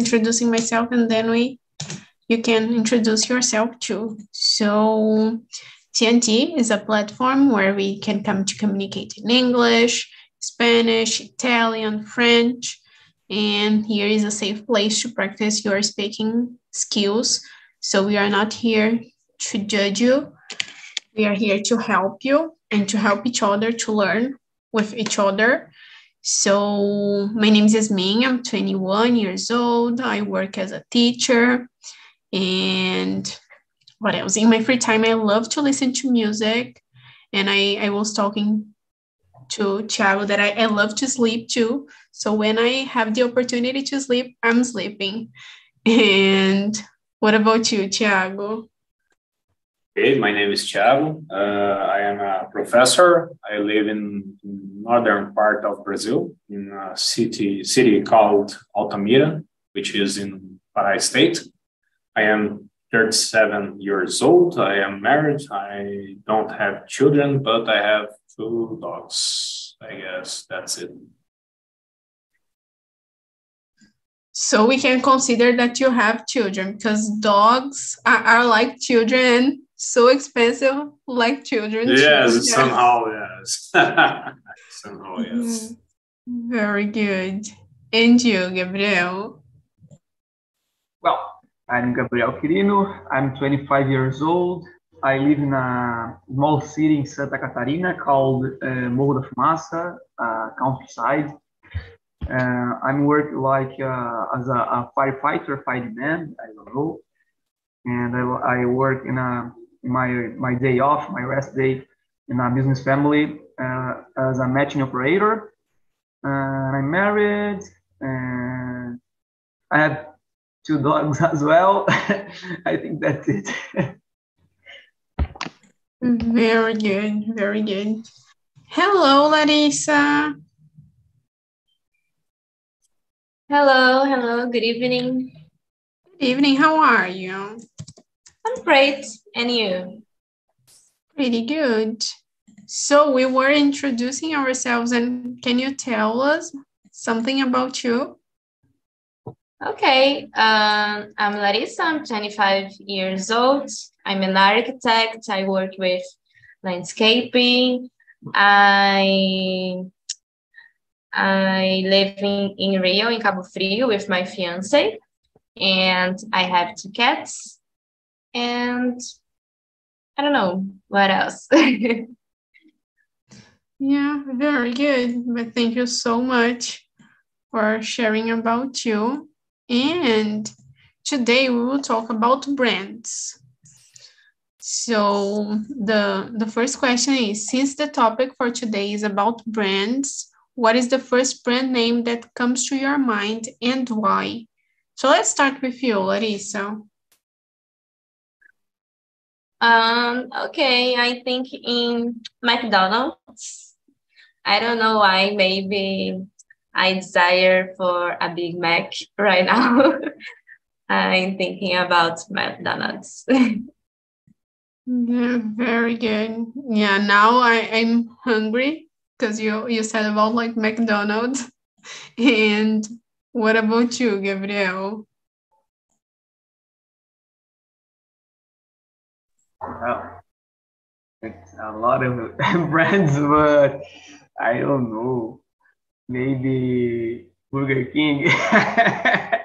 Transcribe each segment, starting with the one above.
introducing myself and then we you can introduce yourself too. So TNT is a platform where we can come to communicate in English, Spanish, Italian, French, and here is a safe place to practice your speaking skills. So we are not here to judge you. We are here to help you and to help each other to learn with each other. So my name is Yasmin. I'm 21 years old. I work as a teacher. And what else? In my free time, I love to listen to music. And I, I was talking to Thiago that I, I love to sleep too. So when I have the opportunity to sleep, I'm sleeping. And what about you, Thiago? Hey, my name is Thiago. Uh, I am a professor. I live in northern part of Brazil, in a city city called Altamira, which is in Pará State. I am 37 years old. I am married. I don't have children, but I have two dogs. I guess that's it. So we can consider that you have children because dogs are, are like children so expensive like children. Yes, somehow, yes. somehow, yes. Mm-hmm. Very good. And you, Gabriel? Well, I'm Gabriel Quirino. I'm 25 years old. I live in a small city in Santa Catarina called uh, Morro da Fumaça, uh, countryside. Uh, I'm working like uh, as a, a firefighter, fireman, I don't know. And I, I work in a my my day off, my rest day in a business family uh, as a matching operator. And I'm married, and I have two dogs as well. I think that's it. very good, very good. Hello, Larissa. Hello, hello, good evening. Good evening, how are you? I'm great. And you? Pretty good. So we were introducing ourselves, and can you tell us something about you? Okay, um, I'm Larissa. I'm 25 years old. I'm an architect. I work with landscaping. I I live in, in Rio, in Cabo Frio, with my fiance, and I have two cats and I don't know what else. yeah, very good. But thank you so much for sharing about you. And today we will talk about brands. So the the first question is since the topic for today is about brands, what is the first brand name that comes to your mind and why? So let's start with you, Larissa. Um, okay, I think in McDonald's. I don't know why, maybe I desire for a Big Mac right now. I'm thinking about McDonald's. yeah, very good. Yeah, now I, I'm hungry because you, you said about like McDonald's. And what about you, Gabriel? Well, it's a lot of brands, but I don't know. Maybe Burger King. uh,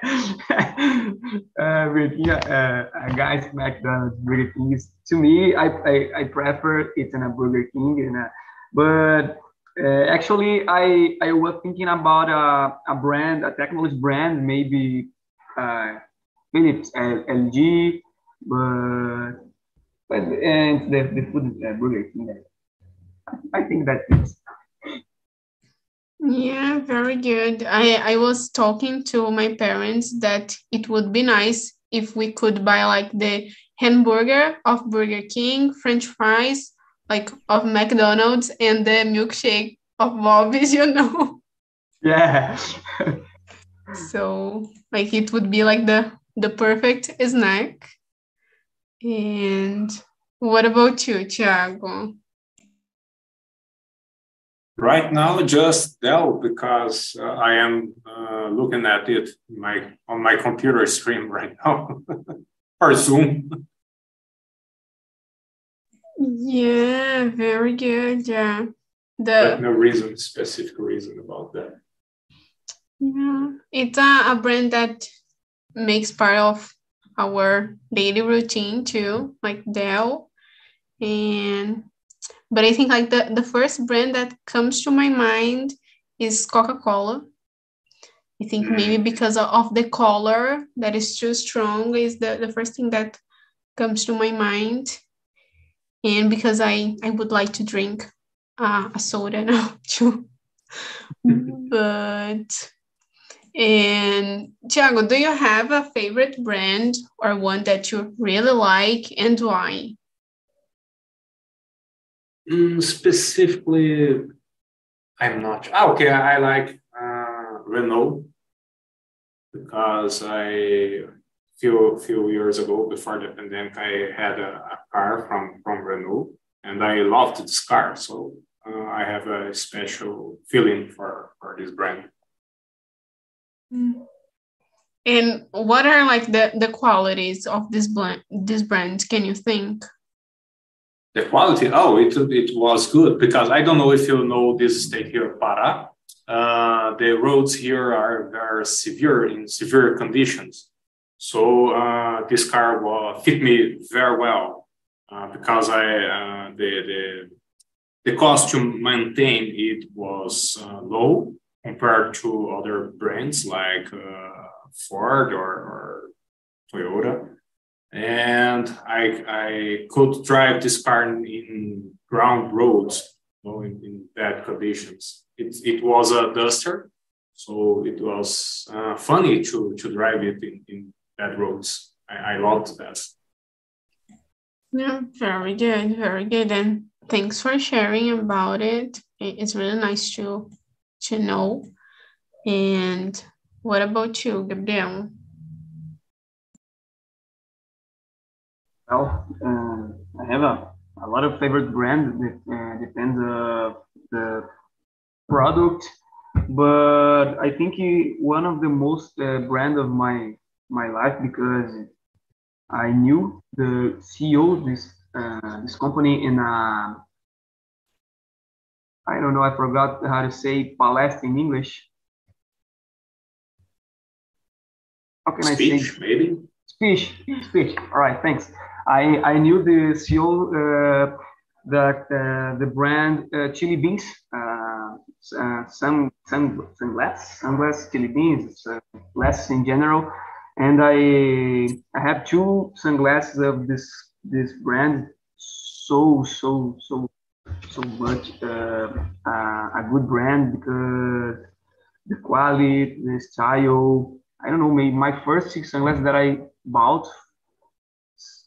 Burger King, uh, guys, McDonald's, Burger King to me. I, I, I prefer it in a Burger King, and a, but uh, actually, I I was thinking about a, a brand, a technology brand, maybe uh, Philips, LG, but but and the, the food uh, Burger King. I think that is. Yeah, very good. I, I was talking to my parents that it would be nice if we could buy like the hamburger of Burger King, French fries like of McDonald's, and the milkshake of Bob's, you know. Yeah. so like it would be like the the perfect snack. And what about you, Thiago? Right now, just Dell because uh, I am uh, looking at it my on my computer screen right now, or Zoom. Yeah, very good. Yeah, the but no reason, specific reason about that. Yeah, it's a, a brand that makes part of our daily routine too, like Dell, and but I think like the, the first brand that comes to my mind is Coca-Cola. I think mm. maybe because of the color that is too strong is the, the first thing that comes to my mind. And because I, I would like to drink uh, a soda now too. but and Thiago, do you have a favorite brand or one that you really like and why? Mm, specifically, I'm not. Ah, okay, I like uh, Renault because I few few years ago before the pandemic I had a, a car from from Renault and I loved this car, so uh, I have a special feeling for for this brand. Mm. And what are like the the qualities of this brand? This brand, can you think? the quality, oh, it, it was good because I don't know if you know this state here, Pará. Uh, the roads here are very severe in severe conditions. So uh, this car will fit me very well uh, because I uh, the, the the cost to maintain it was uh, low compared to other brands like uh, Ford or, or Toyota and I, I could drive this car in ground roads, you know, in, in bad conditions. It, it was a Duster, so it was uh, funny to, to drive it in, in bad roads. I, I loved that. Yeah, very good, very good. And thanks for sharing about it. It's really nice to to know. And what about you, Gabriel? Well, uh, I have a, a lot of favorite brands. It uh, depends uh, the product, but I think one of the most uh, brand of my my life because I knew the CEO this uh, this company in a I don't know I forgot how to say palestra in English. How can speech, I say? maybe speech speech. All right, thanks. I, I knew the CEO, uh, the, uh, the brand uh, Chili Beans, uh, uh, sun, sun, sunglass, sunglass Chili Beans, uh, less in general. And I, I have two sunglasses of this, this brand. So, so, so, so much uh, a good brand because the quality, the style. I don't know, maybe my first six sunglasses that I bought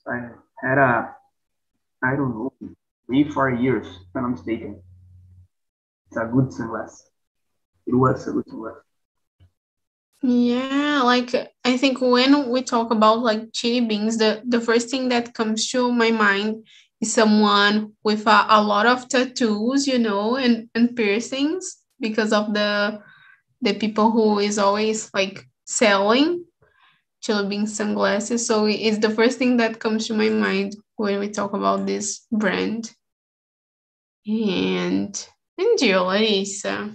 I had a, I don't know, three, four years, if I'm mistaken. It's a good sunglass. It was a good sunglass. Yeah, like I think when we talk about like chili beans, the, the first thing that comes to my mind is someone with a, a lot of tattoos, you know, and, and piercings because of the the people who is always like selling Chili sunglasses. So it's the first thing that comes to my mind when we talk about this brand. And and you, Larissa.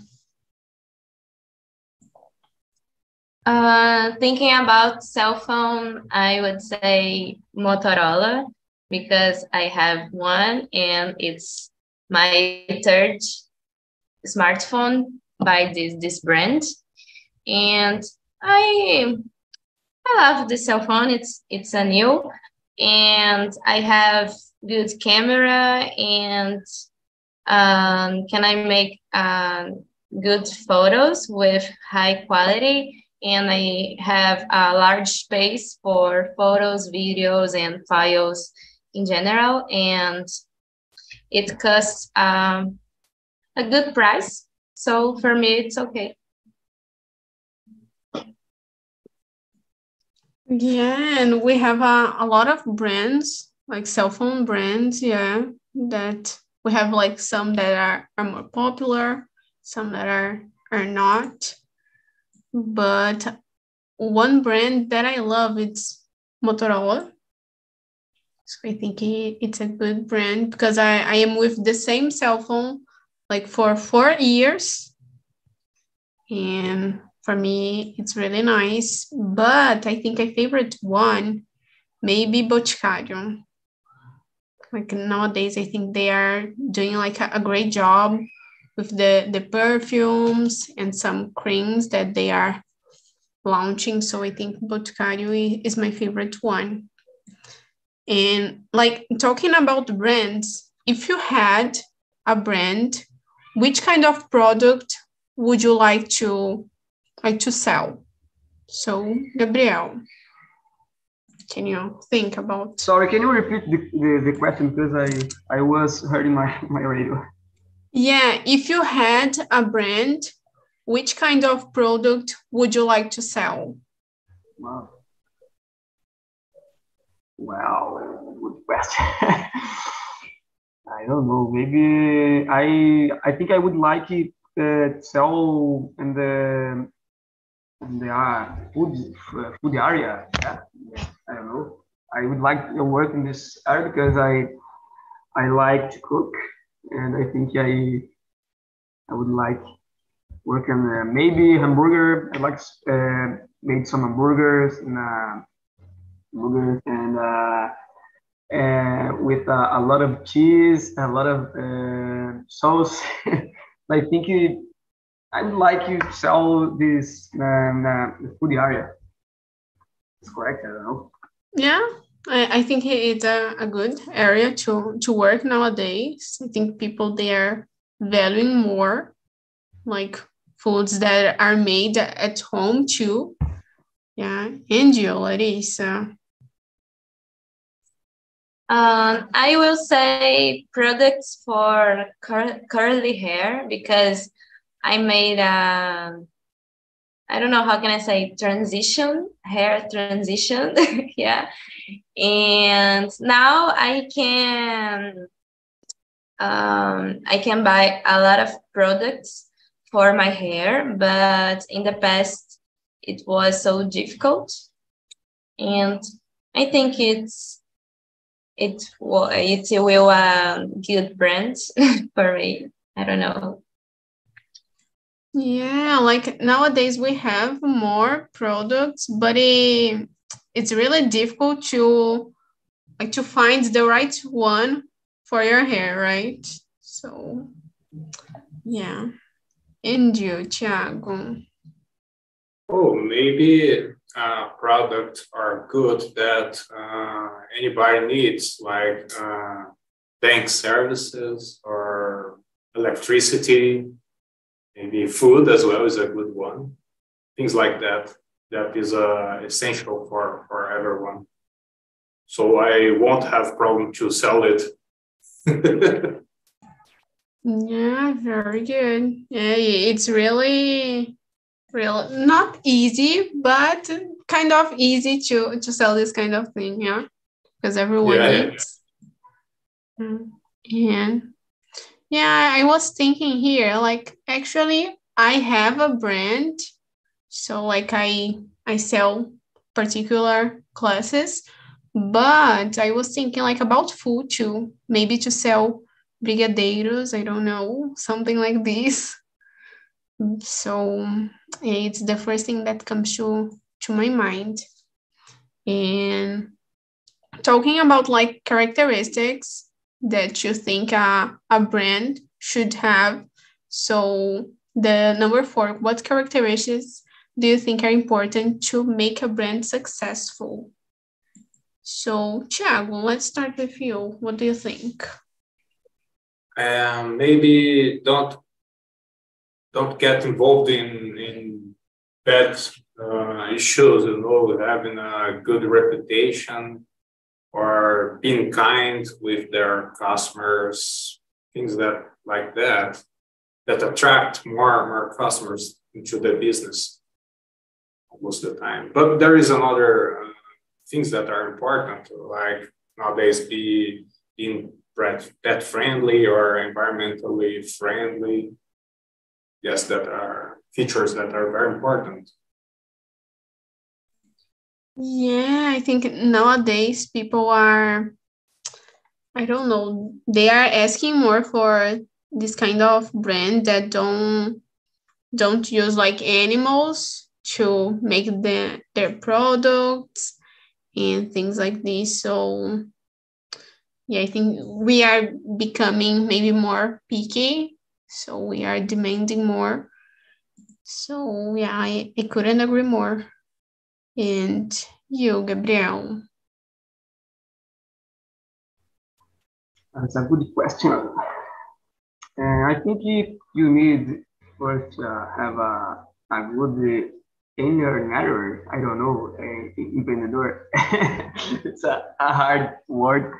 Uh, thinking about cell phone, I would say Motorola because I have one and it's my third smartphone by this this brand, and I I love the cell phone. It's it's a new, and I have good camera and um, can I make um, good photos with high quality? And I have a large space for photos, videos, and files in general. And it costs um, a good price. So for me, it's okay. Yeah, and we have a, a lot of brands, like cell phone brands, yeah, that we have like some that are, are more popular some that are are not. But one brand that I love it's Motorola. So I think it's a good brand because I, I am with the same cell phone like for four years. And for me, it's really nice. But I think I favorite one, maybe Boticário. Like nowadays, I think they are doing like a, a great job with the, the perfumes and some creams that they are launching. So I think Boticário is my favorite one. And like talking about brands, if you had a brand, which kind of product would you like to like to sell? So Gabriel, can you think about? Sorry, can you repeat the, the, the question because I I was hurting my my radio. Yeah, if you had a brand, which kind of product would you like to sell? Wow. Wow, good question. I don't know. Maybe I I think I would like it uh, sell in the in the uh, food food area. Yeah. I don't know. I would like to work in this area because I I like to cook, and I think I I would like work on uh, maybe hamburger. I like uh, made some hamburgers and uh, and uh, with uh, a lot of cheese, a lot of uh, sauce. I think it, I'd like you to sell this um, uh, food area. It's correct. I don't know. Yeah, I, I think it's a, a good area to to work nowadays. I think people they are valuing more like foods that are made at home too. Yeah, and you, Larissa. Um, I will say products for cur- curly hair because I made a, I don't know how can I say transition hair transition, yeah, and now I can, um, I can buy a lot of products for my hair, but in the past it was so difficult, and I think it's it will it will um, good brand for me. I don't know. Yeah, like nowadays we have more products, but it, it's really difficult to like to find the right one for your hair, right? So yeah. And you, Thiago? Oh, maybe uh, product or good that uh, anybody needs, like uh, bank services or electricity, maybe food as well is a good one. Things like that. That is uh, essential for, for everyone. So I won't have problem to sell it. yeah, very good. Yeah, it's really real not easy but kind of easy to to sell this kind of thing yeah because everyone yeah, needs yeah. Mm. and yeah i was thinking here like actually i have a brand so like i i sell particular classes but i was thinking like about food too maybe to sell brigadeiros i don't know something like this so it's the first thing that comes to to my mind. And talking about like characteristics that you think a, a brand should have. So the number four what characteristics do you think are important to make a brand successful? So Thiago, let's start with you. What do you think? Um, maybe don't don't get involved in in bad uh, issues, you know, having a good reputation or being kind with their customers, things that like that, that attract more and more customers into the business most of the time. But there is another uh, things that are important, like nowadays be being pet friendly or environmentally friendly yes, that are features that are very important. Yeah, I think nowadays people are, I don't know, they are asking more for this kind of brand that don't don't use like animals to make the, their products and things like this. So yeah, I think we are becoming maybe more picky. So we are demanding more. So yeah, I, I couldn't agree more. And you, Gabriel? That's a good question. Uh, I think if you need first uh, have a, a good inner network, I don't know, uh, empreendedor. it's a, a hard word.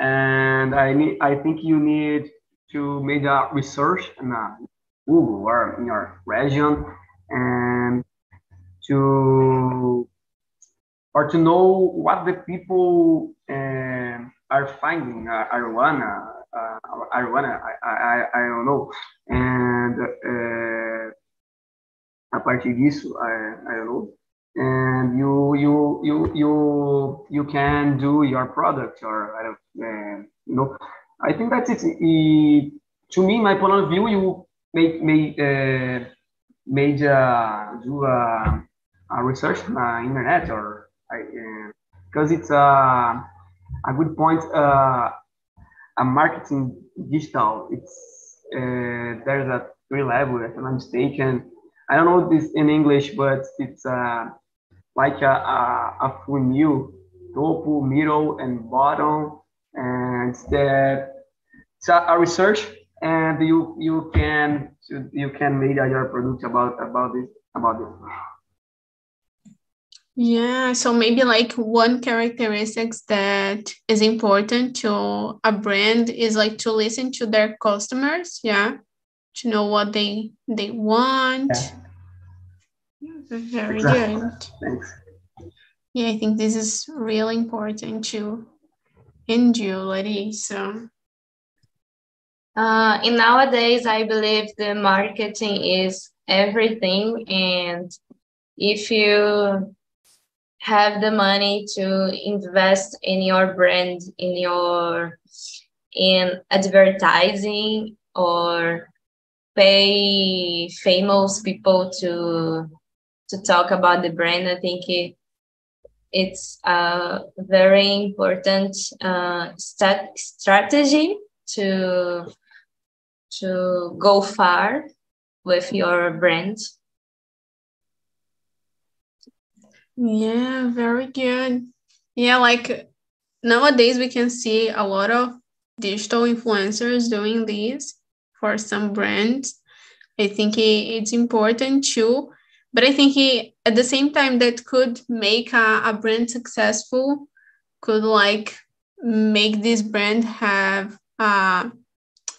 And I need, I think you need to make a research in a Google or in your region and to or to know what the people uh, are finding uh, arowana uh, arowana I, I, I don't know. And uh, a partir disso I, I don't know. And you you you you you can do your product or I don't uh, you know I think that's it. it to me my point of view you may uh, made uh, do a, a research on the internet or because uh, it's a a good point uh, a marketing digital. It's uh, there's a three level if I'm mistaken. I don't know this in English but it's uh, like a, a, a funnel topo middle and bottom and it's the it's a, a research and you you can you can make your product about about this about this yeah so maybe like one characteristics that is important to a brand is like to listen to their customers yeah to know what they they want yeah. very exactly. good Thanks. yeah i think this is really important to you larissa uh, in nowadays, I believe the marketing is everything. And if you have the money to invest in your brand, in your in advertising or pay famous people to to talk about the brand, I think it, it's a very important uh, strategy to to go far with your brand? Yeah, very good. Yeah, like nowadays we can see a lot of digital influencers doing this for some brands. I think it's important too, but I think at the same time that could make a, a brand successful, could like make this brand have uh,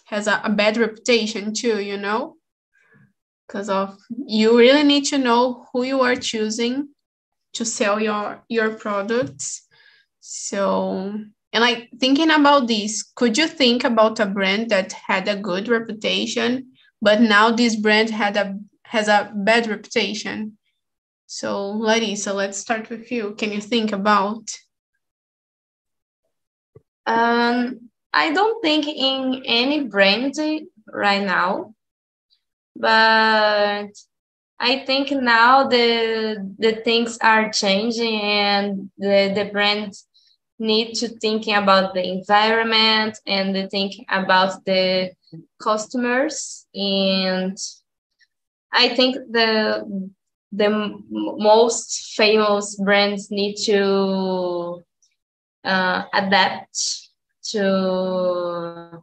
has a, a bad reputation too, you know, because of you really need to know who you are choosing to sell your your products. So and like thinking about this, could you think about a brand that had a good reputation, but now this brand had a has a bad reputation? So Larissa, let's start with you. Can you think about? Um, I don't think in any brand right now, but I think now the the things are changing and the the brands need to thinking about the environment and the thinking about the customers and I think the the most famous brands need to uh, adapt to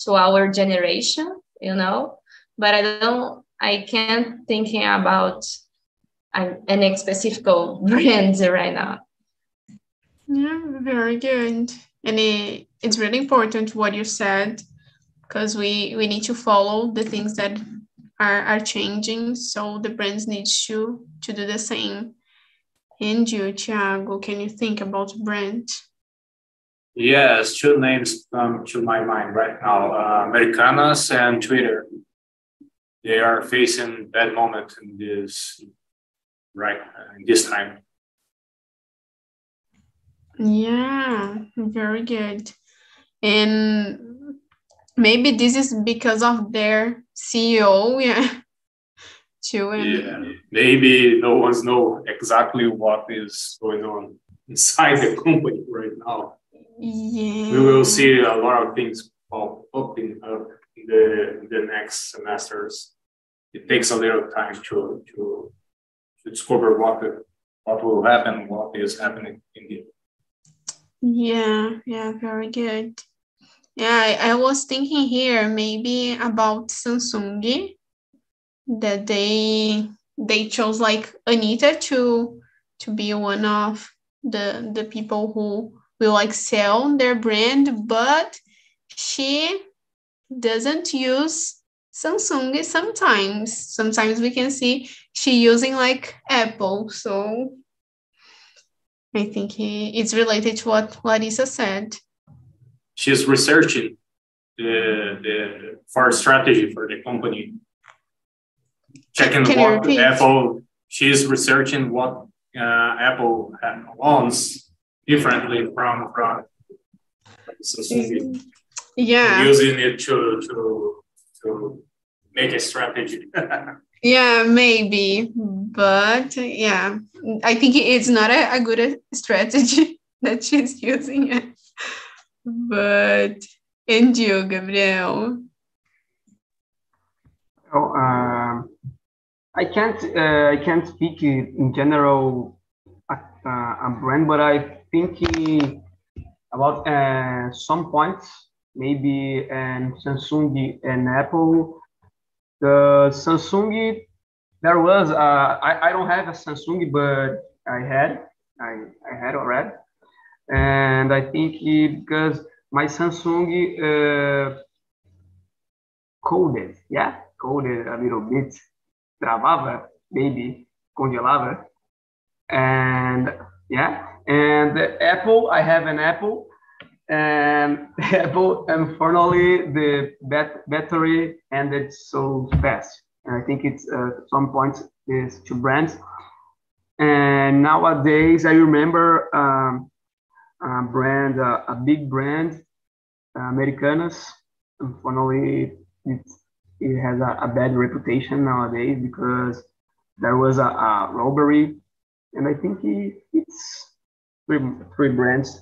to our generation you know? But i don't i can't thinking about an, any specific brand right now. Yeah very good. And it, it's really important what you said because we we need to follow the things that are, are changing so the brands need to to do the same and you Thiago, can you think about brand Yes, two names come to my mind right now: uh, Americanas and Twitter. they are facing bad moment in this right in this time. Yeah, very good. And maybe this is because of their CEO, yeah. Too. And... Yeah, maybe no one's know exactly what is going on inside the company right now. Yeah. We will see a lot of things pop popping up uh, in the in the next semesters. It takes a little time to to, to discover what the, what will happen, what is happening in the yeah, yeah, very good. Yeah, I, I was thinking here maybe about Samsung that they they chose like Anitta to to be one of the the people who will like sell their brand, but she doesn't use Samsung sometimes. Sometimes we can see she using like Apple. So I think it's related to what Larissa said. She's researching the, the for strategy for the company. Checking Can what Apple, she's researching what uh, Apple wants differently from, from. Yeah. Using it to, to, to make a strategy. Yeah, maybe. But yeah, I think it's not a, a good strategy that she's using it. But, and you, Gabriel? Oh, uh, I can't. Uh, I can't speak in general uh, a brand, but I think about uh, some points, maybe and Samsung and Apple the Samsung, there was, uh, I, I don't have a Samsung, but I had, I, I had already. And I think it, because my Samsung uh, coded, yeah, coded a little bit, travava, maybe, congelava. And yeah, and Apple, I have an Apple, and Apple, unfortunately, the bat- battery ended so fast. And I think it's uh, some points is two brands. And nowadays, I remember um, a brand, a big brand, uh, Americanas. Unfortunately, it, it has a, a, bad reputation nowadays because there was a, a robbery. And I think it, it's three, three brands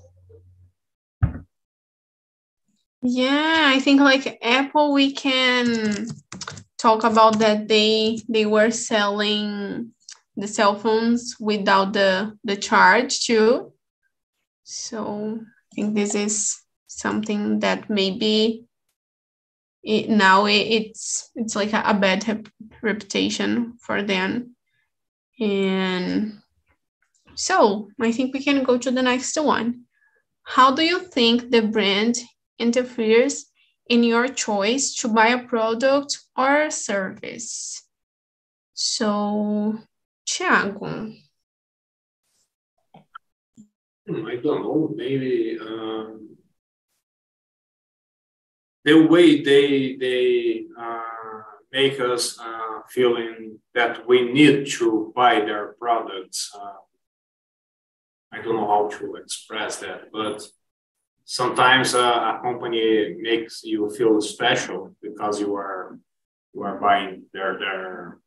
yeah, I think like Apple, we can talk about that they they were selling the cell phones without the the charge too. So I think this is something that maybe it, now it, it's it's like a, a bad reputation for them. And so I think we can go to the next one. How do you think the brand interferes in your choice to buy a product or a service. So, Thiago. I don't know. Maybe um, the way they they uh, make us uh, feeling that we need to buy their products. Uh, I don't know how to express that, but sometimes uh, a company makes you feel special because you are you are buying their their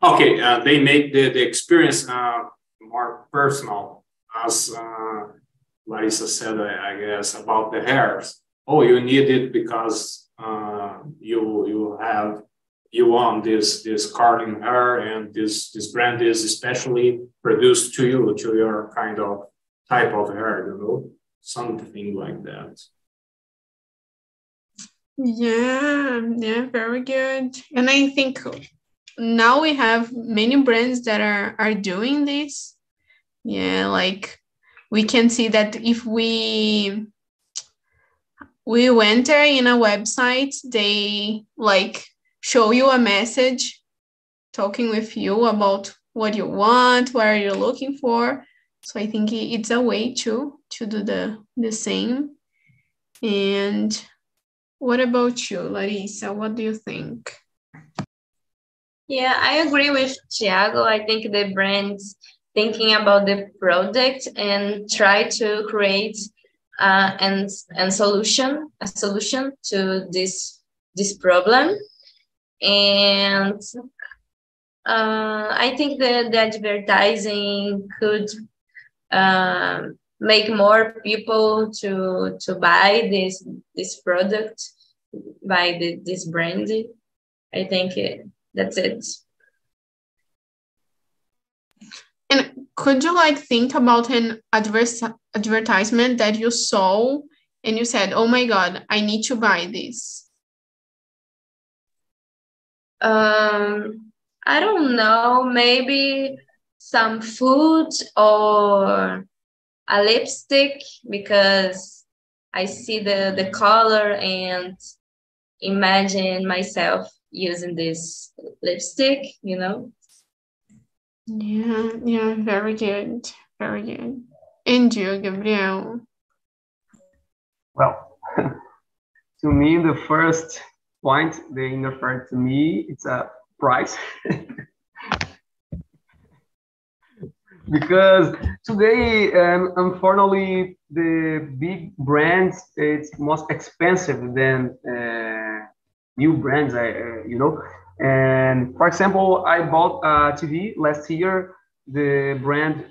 okay uh, they make the, the experience uh, more personal as uh, larissa said I, I, guess about the hairs oh you need it because uh, you you have you want this this curling hair and this this brand is especially produced to you to your kind of type of hair you know something like that. Yeah, yeah, very good. And I think now we have many brands that are are doing this. Yeah, like we can see that if we we enter in a website, they like show you a message talking with you about what you want, what are you looking for. So I think it's a way to to do the the same. And what about you, Larissa? What do you think? Yeah, I agree with Thiago. I think the brands thinking about the product and try to create uh, and and solution a solution to this this problem and uh, I think that the advertising could uh, make more people to to buy this this product by the, this brand. I think it, that's it. And could you like think about an adverse advertisement that you saw and you said, "Oh my God, I need to buy this"? Um, I don't know. Maybe some food or a lipstick because I see the the color and imagine myself using this lipstick. You know. Yeah, yeah, very good, very good. And you, Gabriel? Well, to me, the first point they interfered to me, it's a price. because today, um, unfortunately, the big brands, it's most expensive than uh, new brands, uh, you know. And for example, I bought a TV last year, the brand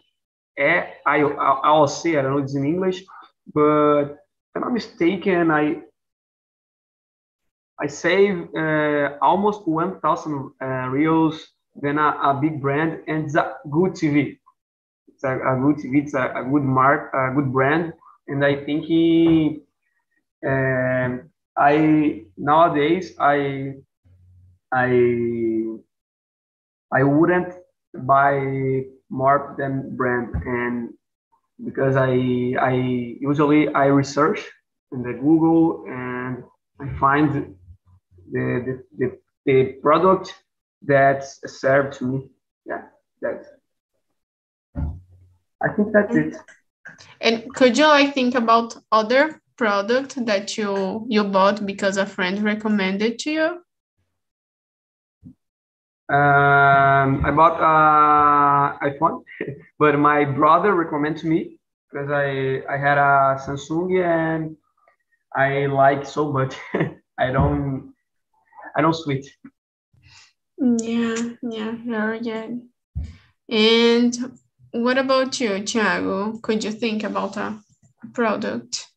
AOC, I don't know it's in English, but if I'm not mistaken, I I save uh, almost 1,000 uh, reals than a, a, big brand, and it's a good TV. It's a, a good TV, it's a, a, good mark, a good brand, and I think he, um, I nowadays I I I wouldn't buy more than brand and because I I usually I research in the Google and I find the the, the, the product that's served to me. Yeah, that's I think that's it. And could you like think about other product that you you bought because a friend recommended to you? Um, I bought uh, iPhone, but my brother recommended me because I I had a Samsung and I like so much. I don't I don't switch. Yeah, yeah, very good. And what about you, Thiago? Could you think about a product?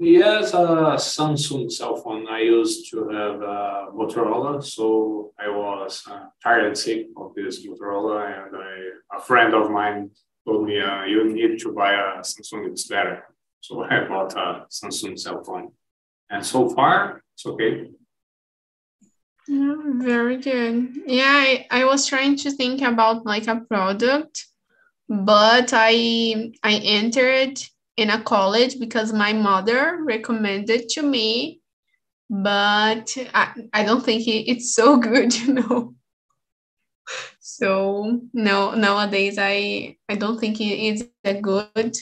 Yes, a Samsung cell phone. I used to have a Motorola, so I was uh, tired and sick of this Motorola, and I, a friend of mine told me, uh, "You need to buy a Samsung; it's better." So I bought a Samsung cell phone, and so far it's okay. Yeah, very good. Yeah, I, I was trying to think about like a product, but I I entered in a college because my mother recommended to me, but I, I don't think it's so good, you know. So no, nowadays I I don't think it is a good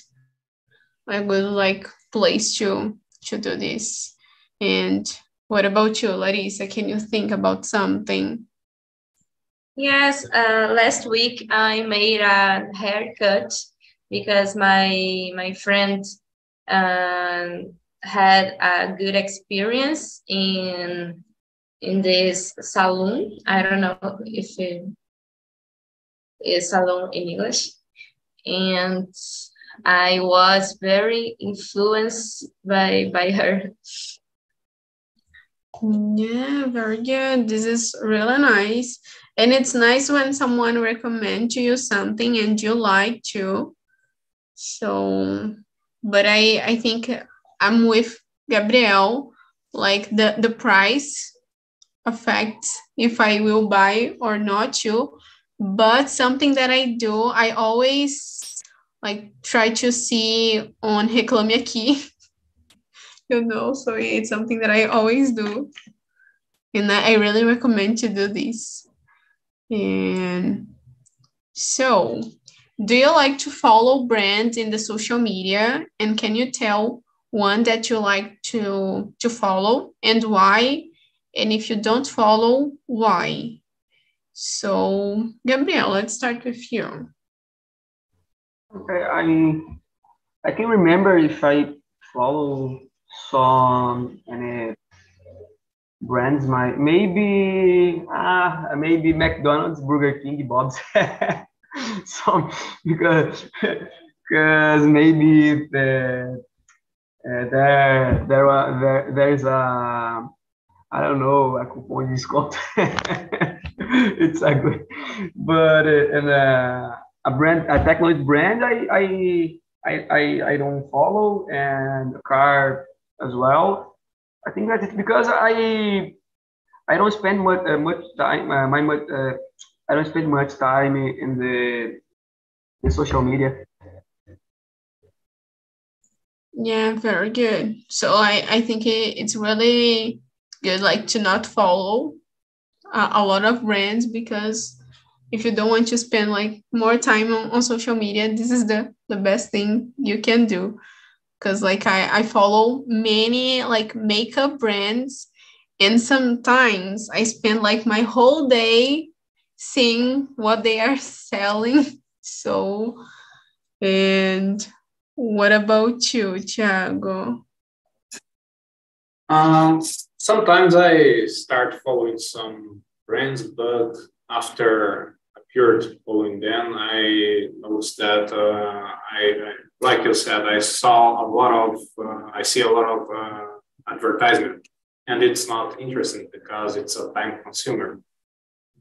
a good like place to to do this. And what about you, Larissa? Can you think about something? Yes, uh, last week I made a haircut because my my friend um, had a good experience in in this salon. I don't know if it is salon in English, and I was very influenced by by her. Yeah, very good. This is really nice. And it's nice when someone recommends to you something and you like to. So, but I I think I'm with Gabriel. Like the the price affects if I will buy or not too. But something that I do, I always like try to see on Reclame Aqui. you know, so it's something that I always do. And I really recommend to do this. And so do you like to follow brands in the social media? And can you tell one that you like to, to follow and why? And if you don't follow, why? So, Gabriel, let's start with you. Okay, I I can remember if I follow some any brands my maybe ah maybe McDonald's, Burger King, Bob's. some because because maybe the uh, there there there there's a I don't know a coupon discount. it's a good, but uh, and uh, a brand a technology brand I I I I, don't follow and a car as well. I think that it's because I I don't spend much uh, much time uh, my much I don't spend much time in the in social media. Yeah, very good. So I, I think it, it's really good like to not follow uh, a lot of brands because if you don't want to spend like more time on, on social media, this is the, the best thing you can do. Cause like I, I follow many like makeup brands and sometimes I spend like my whole day seeing what they are selling. So and what about you, Thiago? Um, sometimes I start following some brands, but after a period following them, I noticed that uh, I, like you said, I saw a lot of, uh, I see a lot of uh, advertisement, and it's not interesting because it's a time consumer.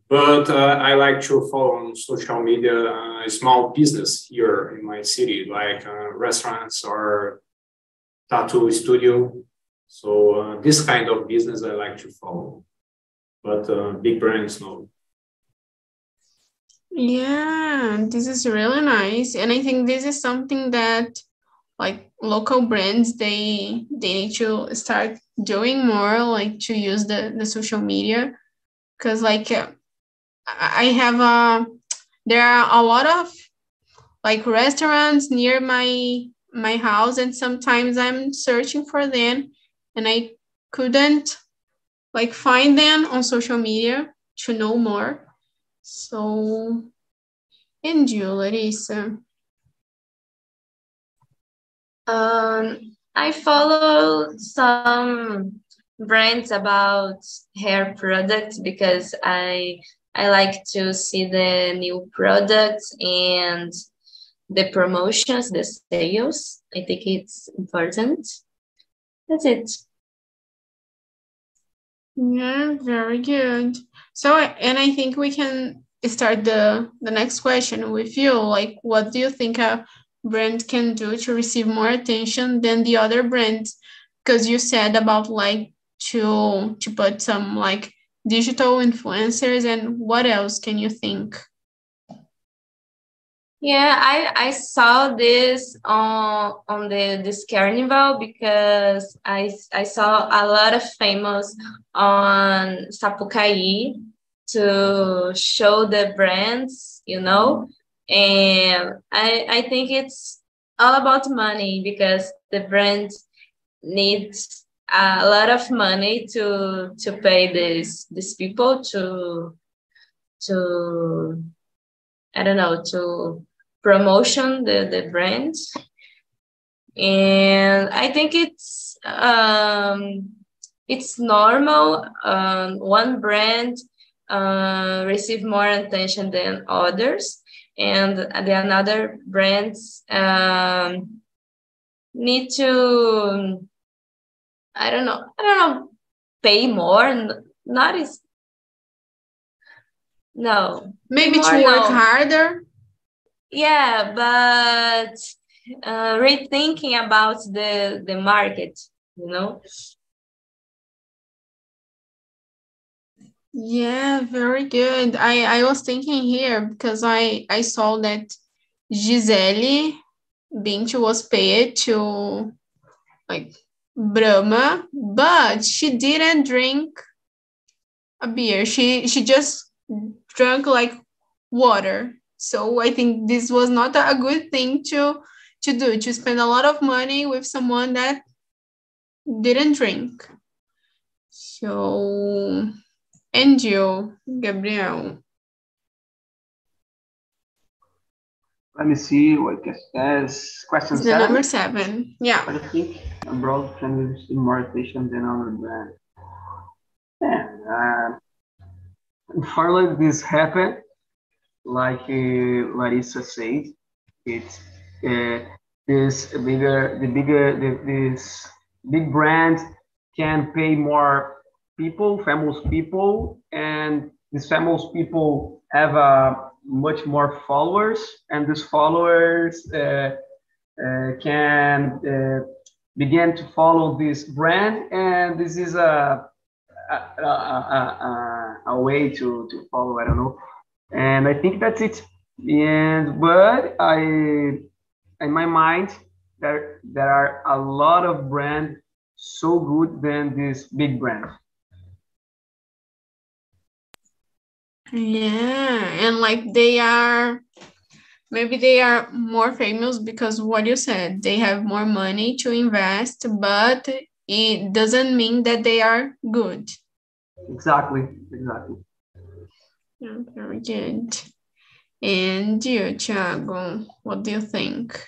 But uh, I like to follow on social media uh, small business here in my city, like uh, restaurants or tattoo studio. So uh, this kind of business I like to follow, but uh, big brands no. Yeah, this is really nice, and I think this is something that like local brands they they need to start doing more, like to use the the social media, because like I have a there are a lot of like restaurants near my my house and sometimes I'm searching for them and I couldn't like find them on social media to know more. So and you, Larissa? Um, I follow some brands about hair products because I I like to see the new products and the promotions, the sales. I think it's important. That's it. Yeah, very good. So, and I think we can start the, the next question with you. Like, what do you think a brand can do to receive more attention than the other brands? Because you said about like to to put some like digital influencers and what else can you think? Yeah i i saw this on on the this carnival because i i saw a lot of famous on sapucaí to show the brands you know? And i i think it's all about money because the brand needs a lot of money to to pay these these people to to I don't know to promotion the the brand. And I think it's um it's normal um, one brand uh, receive more attention than others. And the another brands um, need to I don't know. I don't know. Pay more, not as no. Maybe to work no. harder. Yeah, but uh, rethinking about the the market, you know. Yeah, very good. I I was thinking here because I I saw that Gisele Bündchen was paid to like Brahma, but she didn't drink a beer. She she just drank like water. So I think this was not a good thing to to do to spend a lot of money with someone that didn't drink. So and you, Gabriel. Let me see what as question The seven. number seven. Yeah. I think abroad can receive more attention than our brand. Yeah, uh, unfortunately, this happened. Like uh, Larissa said, it's uh, this bigger, the bigger, the, this big brand can pay more people, famous people, and these famous people have a much more followers, and these followers uh, uh, can uh, begin to follow this brand, and this is a a, a, a, a, way to, to follow. I don't know, and I think that's it. And but I, in my mind, there there are a lot of brands so good than this big brand. Yeah, and like they are maybe they are more famous because what you said, they have more money to invest, but it doesn't mean that they are good. Exactly, exactly. Yeah, very good. And you, Thiago, what do you think?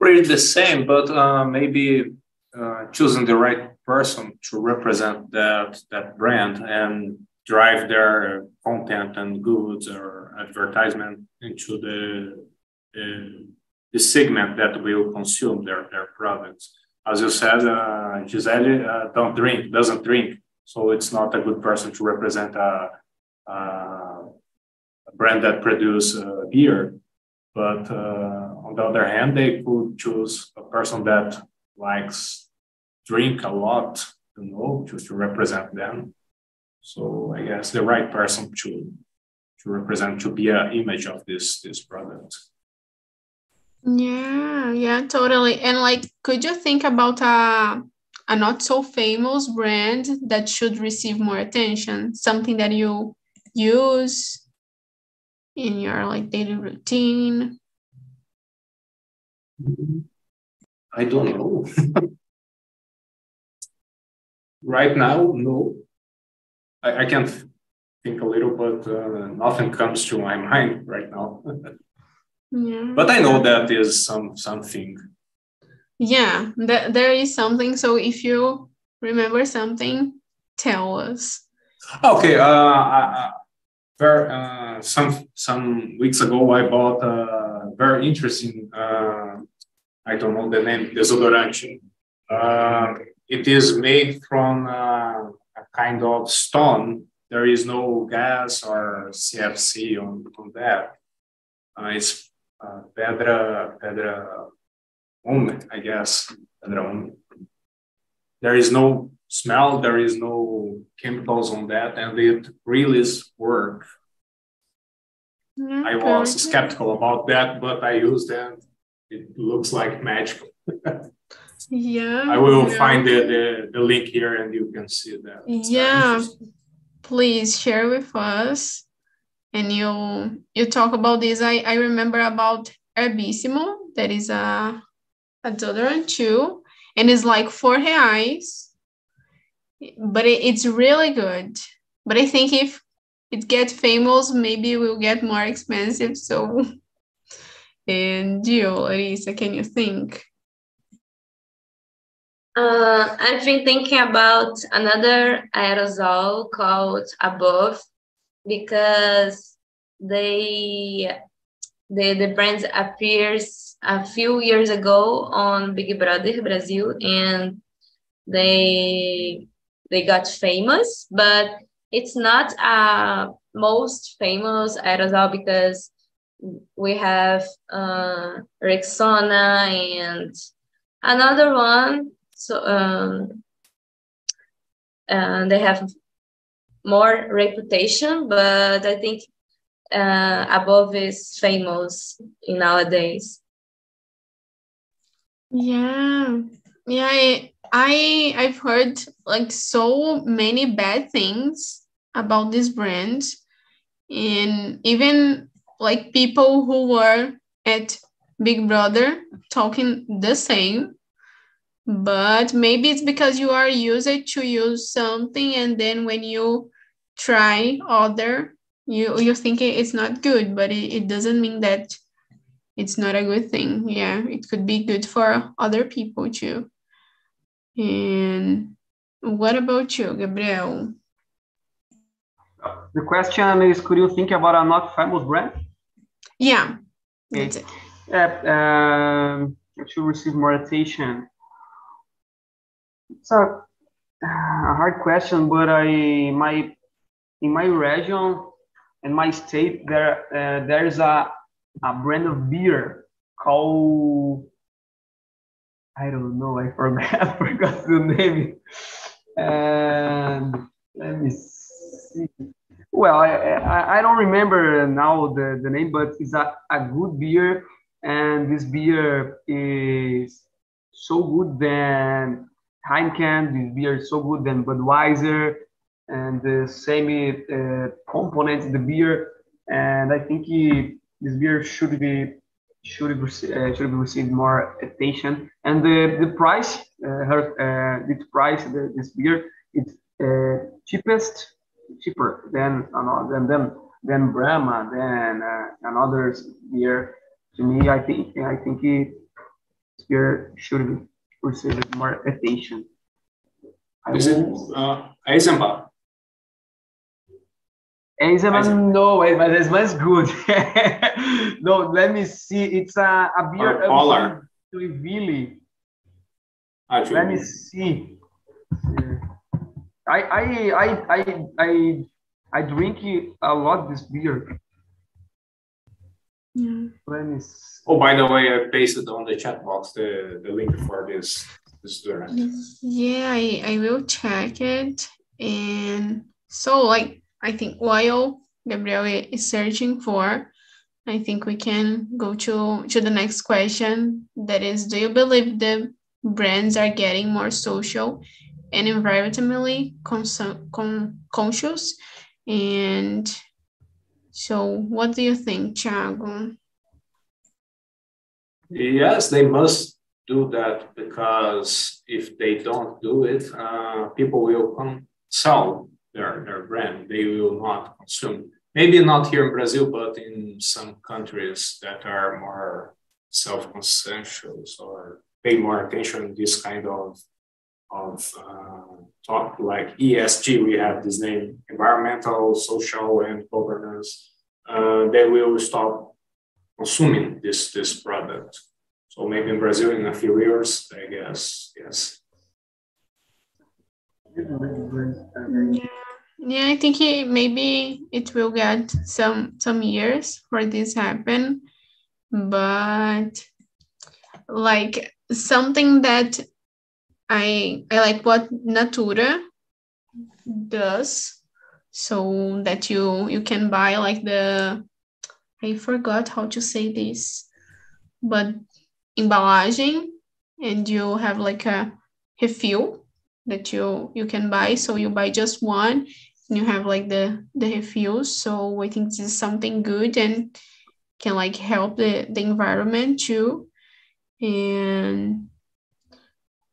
Pretty the same, but uh, maybe uh, choosing the right person to represent that that brand and drive their content and goods or advertisement into the uh, the segment that will consume their their products. As you said, uh, Gisele uh, don't drink, doesn't drink, so it's not a good person to represent a, a, brand that produce uh, beer. But uh, on the other hand, they could choose a person that likes drink a lot, you know, to, to represent them. So I guess the right person to to represent to be an image of this this product. Yeah, yeah, totally. And like, could you think about a a not so famous brand that should receive more attention? Something that you use in your like daily routine? I don't know. right now, no. I, I can think a little, but uh, nothing comes to my mind right now. yeah. But I know that is some something. Yeah, that there is something. So if you remember something, tell us. Okay. Uh, I, very, uh, some some weeks ago, I bought a very interesting. Uh, I don't know the name. Desodorante. Uh, it is made from uh, a kind of stone. There is no gas or CFC on, on that. Uh, it's uh, pedra pedra ume, I guess. Pedra ume. There is no smell. There is no chemicals on that, and it really work. I was skeptical about that, but I used it. It looks like magic. Yeah. I will yeah. find the, the, the link here and you can see that. It's Yeah. please share with us. And you you talk about this. I i remember about herbissimo. That is a a deodorant too. And it's like four reais. But it, it's really good. But i think if it gets famous maybe it will get more expensive. So and you larissa can you think Uh, I've been thinking about another aerosol called Above because they the the brand appears a few years ago on Big Brother Brazil and they they got famous, but it's not a most famous aerosol because we have uh, Rexona and another one so um, uh, they have more reputation, but I think uh, above is famous in nowadays. Yeah, yeah. I, I I've heard like so many bad things about this brand, and even like people who were at Big Brother talking the same. But maybe it's because you are used to use something, and then when you try other, you you think it's not good, but it, it doesn't mean that it's not a good thing. Yeah, it could be good for other people too. And what about you, Gabriel? The question is, could you think about a not famous brand? Yeah, that's it. Yeah, um, to receive more attention. It's a, a hard question, but I my in my region and my state there uh, there's a a brand of beer called I don't know I forgot I forgot the name. And let me see. Well I, I, I don't remember now the, the name but it's a, a good beer and this beer is so good than Heineken this beer is so good than Budweiser and the same uh, components the beer and I think he, this beer should be should be, uh, should be received more attention. And the the price, uh, her uh, this price, the, this beer, it's uh, cheapest, cheaper than than than than Brahma, than uh, another beer. To me, I think I think it, beer should receive more attention. Is it uh, Eisenbach? Eisenbahn, no, but it's much good. no, let me see. It's a, a beer. Polar. Really. Let me see. I I I I I I drink a lot this beer. Yeah. Let me see. Oh, by the way, I pasted on the chat box the, the link for this this student. Yeah, I, I will check it. And so like I think while Gabriel is searching for, I think we can go to, to the next question. That is, do you believe the brands are getting more social and environmentally con conscious? And so what do you think, Thiago? Yes, they must do that because if they don't do it, uh, people will come sell their, their brand, they will not consume. Maybe not here in Brazil, but in some countries that are more self-conscious or pay more attention to this kind of of uh, talk like ESG. We have this name: environmental, social, and governance. Uh, they will stop consuming this this product. So maybe in Brazil, in a few years, I guess, yes. Yeah. Yeah, I think it, maybe it will get some some years for this happen, but like something that I I like what Natura does, so that you you can buy like the I forgot how to say this, but embalagem, and you have like a refill that you you can buy. So you buy just one and you have like the the refuse so i think this is something good and can like help the, the environment too and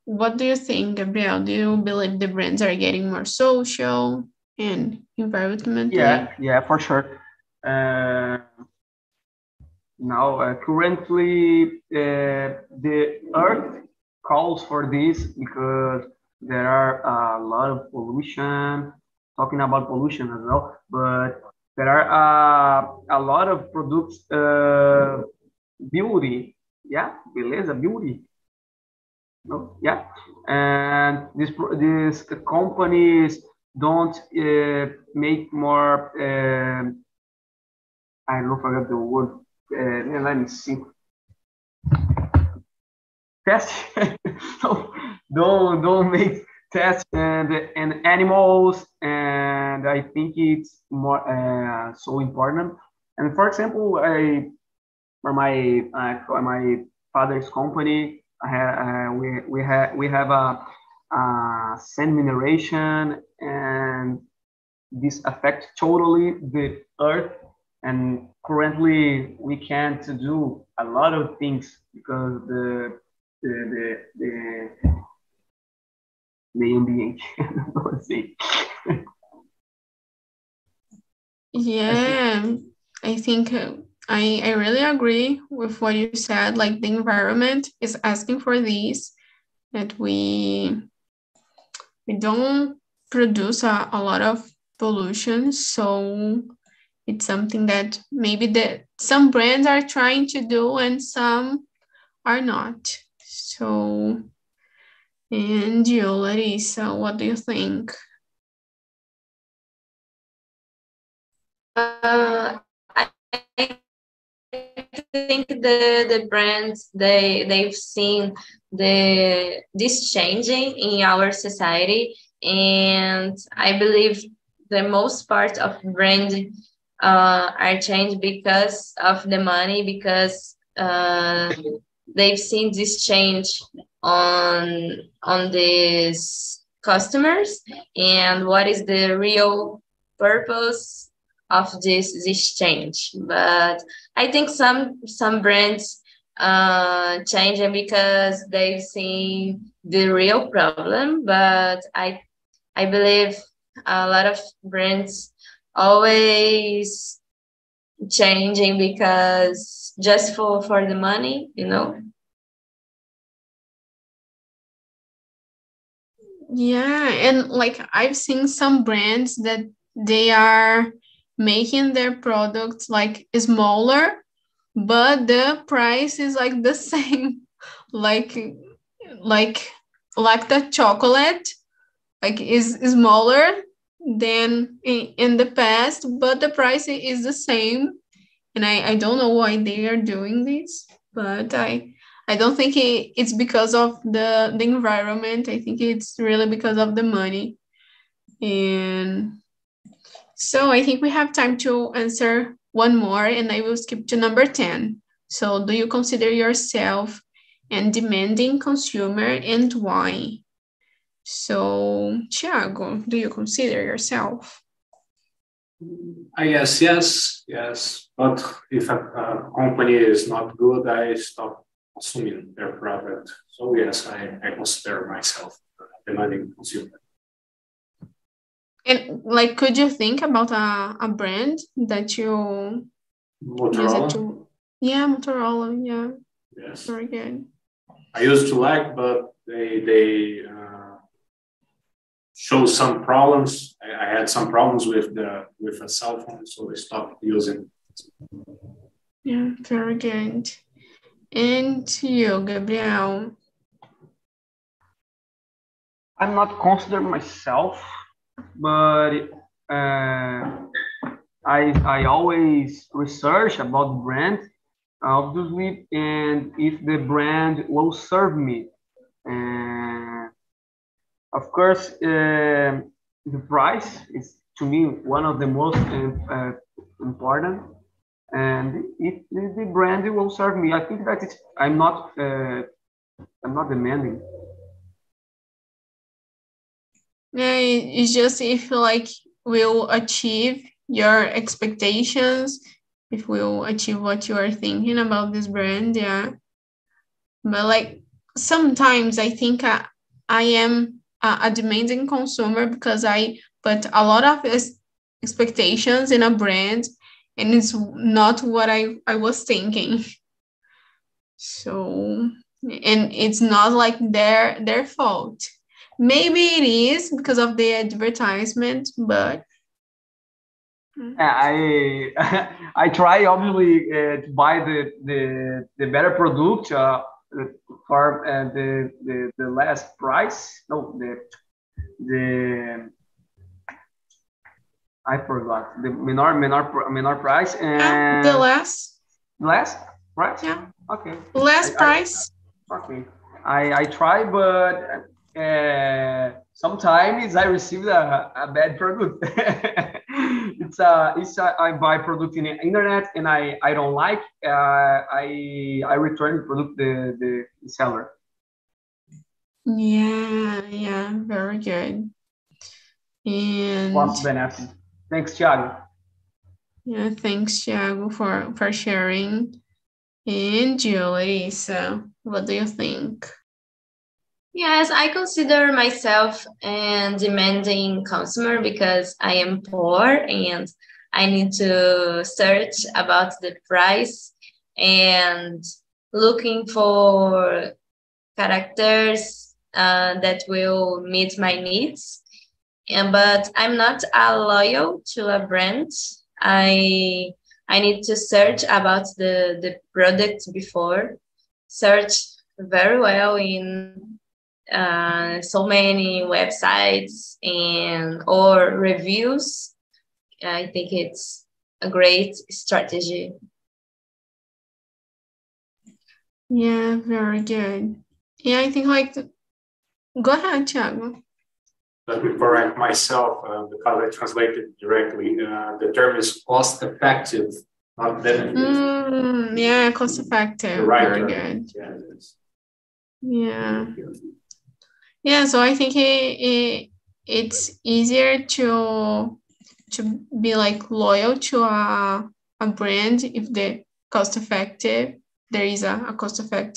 what do you think gabriel? Do you believe the brands are getting more social and environmental yeah yeah for sure. Uh, now uh, currently uh, the earth calls for this because there are a lot of pollution talking about pollution as well, but there are uh, a lot of products, uh, beauty, yeah, beleza, beauty. No, yeah, and this these companies don't uh, make more. Uh, I don't forget the word. Uh, let me see. Test. don't don't make tests and and animals and i think it's more uh, so important and for example i for my uh, my father's company uh, we we have we have a, a sand mineration and this affects totally the earth and currently we can't do a lot of things because the the the, the ambiente. assim. Yeah, I think I, I I really agree with what you said. Like the environment is asking for this, that we we don't produce a, a lot of pollution. So it's something that maybe that some brands are trying to do and some are not. So and you, Larissa, what do you think? Uh, think the the brands they they've seen the this changing in our society, and I believe the most part of brand uh, are changed because of the money because uh, they've seen this change on on these customers. And what is the real purpose of this this change. But i think some some brands uh changing because they've seen the real problem. But i i believe a lot of brands always changing because just for for the money you know? Yeah, and like I've seen some brands that they are making their products like smaller, but the price is like the same. like like like the chocolate like is smaller than in, in the past, but the price is the same. And I, I don't know why they are doing this, but I I don't think it, it's because of the, the environment. I think it's really because of the money. And so I think we have time to answer one more, and I will skip to number 10. So, do you consider yourself a demanding consumer and why? So, Thiago, do you consider yourself? I guess yes, yes. But if a, a company is not good, I stop consuming their product. So yes, I, I consider myself a demanding consumer. And like, could you think about a, a brand that you Motorola? To, yeah, Motorola. Yeah. Yes. Very good. I used to like, but they they uh, show some problems. I, I, had some problems with the with a cell phone, so I stopped using. Yeah, very good. And you, Gabriel? I'm not consider myself, but uh, I I always research about the brand, obviously, and if the brand will serve me. And of course, uh, the price is to me one of the most uh, important and if the brand will serve me. I think that it's, I'm not uh, I'm not demanding. Yeah, it's just if like we'll achieve your expectations, if we'll achieve what you are thinking about this brand, yeah. But like sometimes I think I, I am a, a demanding consumer because I put a lot of expectations in a brand and it's not what I, I was thinking. So and it's not like their their fault. Maybe it is because of the advertisement, but I I try obviously uh, to buy the the the better product uh, for uh, the, the the last price. No, the the I forgot the menor menor menor price and the less less price. Yeah. Okay. Less I, price. I, okay. I I try, but uh, sometimes I receive a, a bad product. it's a it's a, I buy product in the internet and I I don't like. Uh, I I return the product the the seller. Yeah. Yeah. Very good. And what's benefit? Thanks, Thiago. Yeah, thanks, Thiago, for, for sharing. And Julie, so what do you think? Yes, I consider myself a demanding consumer because I am poor and I need to search about the price and looking for characters uh, that will meet my needs. And, but I'm not a loyal to a brand. I I need to search about the, the product before, search very well in uh, so many websites and or reviews. I think it's a great strategy. Yeah, very good. Yeah, I think like, the... go ahead, Thiago. Let me correct myself uh, because I translated directly. Uh, the term is cost effective, not benefit. Mm, yeah, cost effective. Right very term. good. Yeah, yeah. Yeah, so I think it, it it's easier to to be like loyal to a, a brand if the cost effective there is a, a cost effective